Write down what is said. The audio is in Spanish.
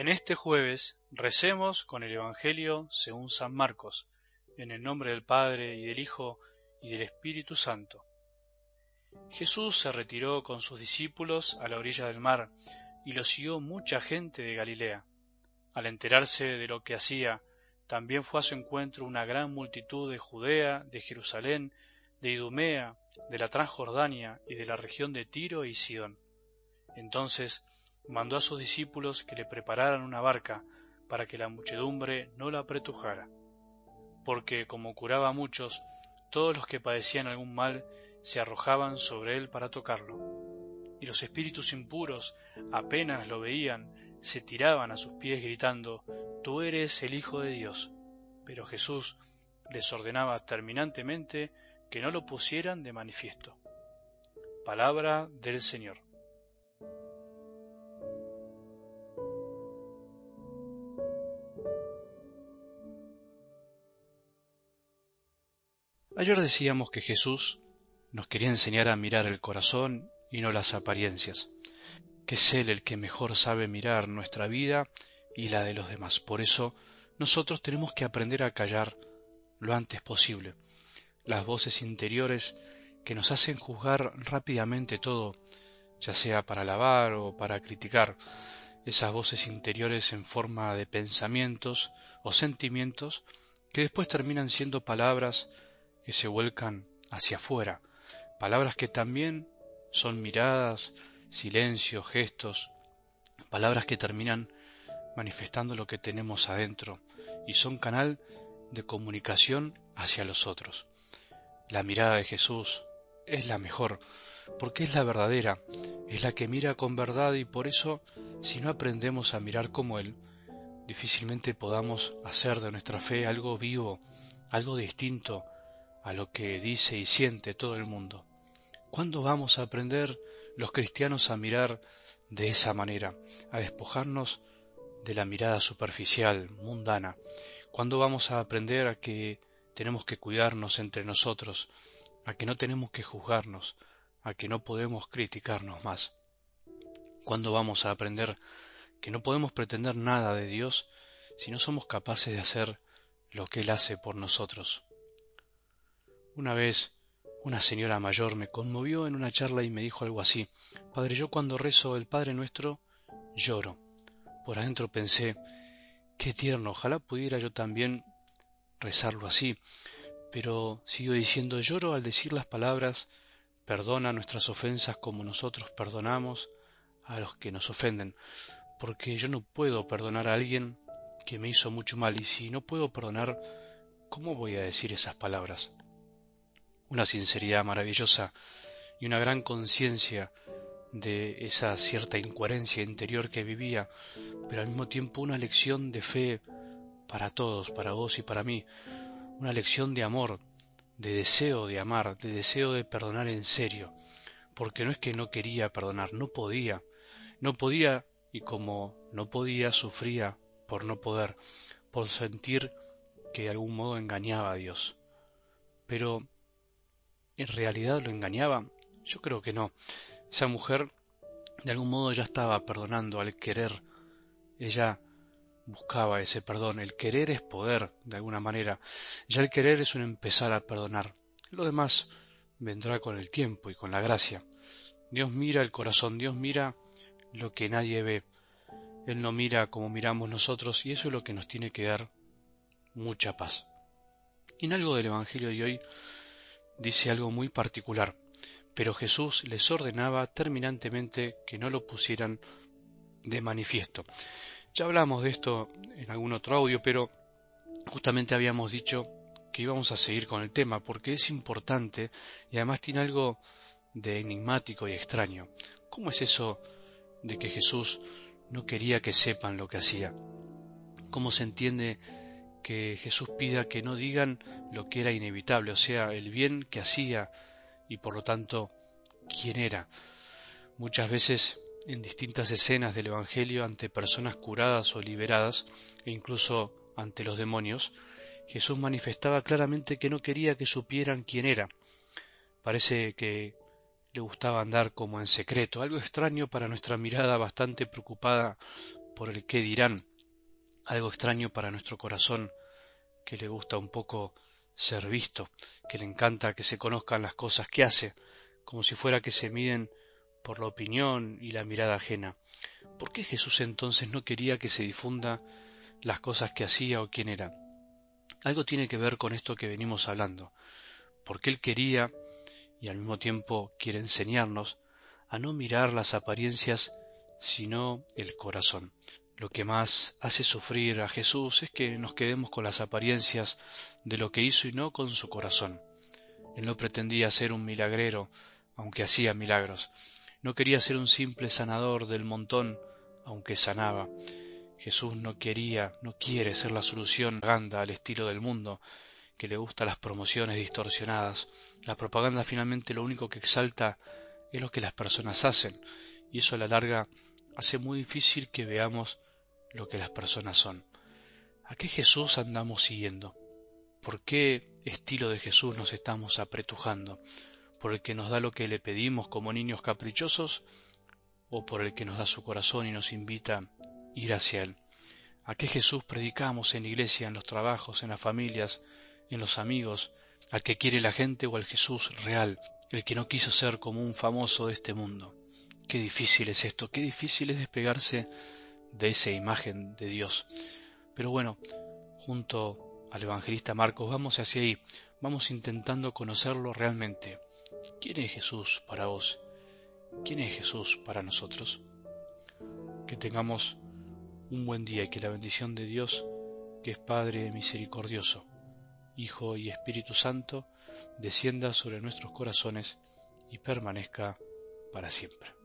En este jueves recemos con el Evangelio según San Marcos, en el nombre del Padre y del Hijo y del Espíritu Santo. Jesús se retiró con sus discípulos a la orilla del mar y lo siguió mucha gente de Galilea. Al enterarse de lo que hacía, también fue a su encuentro una gran multitud de Judea, de Jerusalén, de Idumea, de la Transjordania y de la región de Tiro y Sidón. Entonces mandó a sus discípulos que le prepararan una barca para que la muchedumbre no la apretujara, porque como curaba a muchos, todos los que padecían algún mal se arrojaban sobre él para tocarlo, y los espíritus impuros, apenas lo veían, se tiraban a sus pies gritando, Tú eres el Hijo de Dios. Pero Jesús les ordenaba terminantemente que no lo pusieran de manifiesto. Palabra del Señor. Ayer decíamos que Jesús nos quería enseñar a mirar el corazón y no las apariencias, que es Él el que mejor sabe mirar nuestra vida y la de los demás. Por eso nosotros tenemos que aprender a callar lo antes posible las voces interiores que nos hacen juzgar rápidamente todo, ya sea para alabar o para criticar, esas voces interiores en forma de pensamientos o sentimientos que después terminan siendo palabras que se vuelcan hacia afuera, palabras que también son miradas, silencio, gestos, palabras que terminan manifestando lo que tenemos adentro y son canal de comunicación hacia los otros. La mirada de Jesús es la mejor, porque es la verdadera, es la que mira con verdad y por eso, si no aprendemos a mirar como Él, difícilmente podamos hacer de nuestra fe algo vivo, algo distinto, a lo que dice y siente todo el mundo. ¿Cuándo vamos a aprender los cristianos a mirar de esa manera, a despojarnos de la mirada superficial, mundana? ¿Cuándo vamos a aprender a que tenemos que cuidarnos entre nosotros, a que no tenemos que juzgarnos, a que no podemos criticarnos más? ¿Cuándo vamos a aprender que no podemos pretender nada de Dios si no somos capaces de hacer lo que Él hace por nosotros? Una vez una señora mayor me conmovió en una charla y me dijo algo así, Padre, yo cuando rezo el Padre nuestro lloro. Por adentro pensé, qué tierno, ojalá pudiera yo también rezarlo así, pero sigo diciendo lloro al decir las palabras, perdona nuestras ofensas como nosotros perdonamos a los que nos ofenden, porque yo no puedo perdonar a alguien que me hizo mucho mal y si no puedo perdonar, ¿cómo voy a decir esas palabras? Una sinceridad maravillosa y una gran conciencia de esa cierta incoherencia interior que vivía, pero al mismo tiempo una lección de fe para todos, para vos y para mí, una lección de amor, de deseo de amar, de deseo de perdonar en serio, porque no es que no quería perdonar, no podía, no podía y como no podía sufría por no poder, por sentir que de algún modo engañaba a Dios. Pero ¿En realidad lo engañaba? Yo creo que no. Esa mujer de algún modo ya estaba perdonando al querer. Ella buscaba ese perdón. El querer es poder, de alguna manera. Ya el querer es un empezar a perdonar. Lo demás vendrá con el tiempo y con la gracia. Dios mira el corazón, Dios mira lo que nadie ve. Él no mira como miramos nosotros y eso es lo que nos tiene que dar mucha paz. Y en algo del Evangelio de hoy dice algo muy particular, pero Jesús les ordenaba terminantemente que no lo pusieran de manifiesto. Ya hablamos de esto en algún otro audio, pero justamente habíamos dicho que íbamos a seguir con el tema porque es importante y además tiene algo de enigmático y extraño. ¿Cómo es eso de que Jesús no quería que sepan lo que hacía? ¿Cómo se entiende que Jesús pida que no digan lo que era inevitable, o sea, el bien que hacía y por lo tanto quién era. Muchas veces en distintas escenas del Evangelio ante personas curadas o liberadas e incluso ante los demonios, Jesús manifestaba claramente que no quería que supieran quién era. Parece que le gustaba andar como en secreto, algo extraño para nuestra mirada bastante preocupada por el qué dirán, algo extraño para nuestro corazón, que le gusta un poco ser visto, que le encanta que se conozcan las cosas que hace, como si fuera que se miden por la opinión y la mirada ajena. ¿Por qué Jesús entonces no quería que se difunda las cosas que hacía o quién era? Algo tiene que ver con esto que venimos hablando, porque Él quería y al mismo tiempo quiere enseñarnos a no mirar las apariencias, sino el corazón. Lo que más hace sufrir a Jesús es que nos quedemos con las apariencias de lo que hizo y no con su corazón. Él no pretendía ser un milagrero, aunque hacía milagros. No quería ser un simple sanador del montón, aunque sanaba. Jesús no quería, no quiere ser la solución ganda al estilo del mundo, que le gusta las promociones distorsionadas. La propaganda finalmente lo único que exalta es lo que las personas hacen, y eso a la larga hace muy difícil que veamos lo que las personas son. ¿A qué Jesús andamos siguiendo? ¿Por qué estilo de Jesús nos estamos apretujando? ¿Por el que nos da lo que le pedimos como niños caprichosos? ¿O por el que nos da su corazón y nos invita a ir hacia Él? ¿A qué Jesús predicamos en la iglesia, en los trabajos, en las familias, en los amigos? ¿Al que quiere la gente o al Jesús real, el que no quiso ser como un famoso de este mundo? Qué difícil es esto, qué difícil es despegarse de esa imagen de Dios. Pero bueno, junto al evangelista Marcos vamos hacia ahí, vamos intentando conocerlo realmente. ¿Quién es Jesús para vos? ¿Quién es Jesús para nosotros? Que tengamos un buen día y que la bendición de Dios, que es Padre misericordioso, Hijo y Espíritu Santo, descienda sobre nuestros corazones y permanezca para siempre.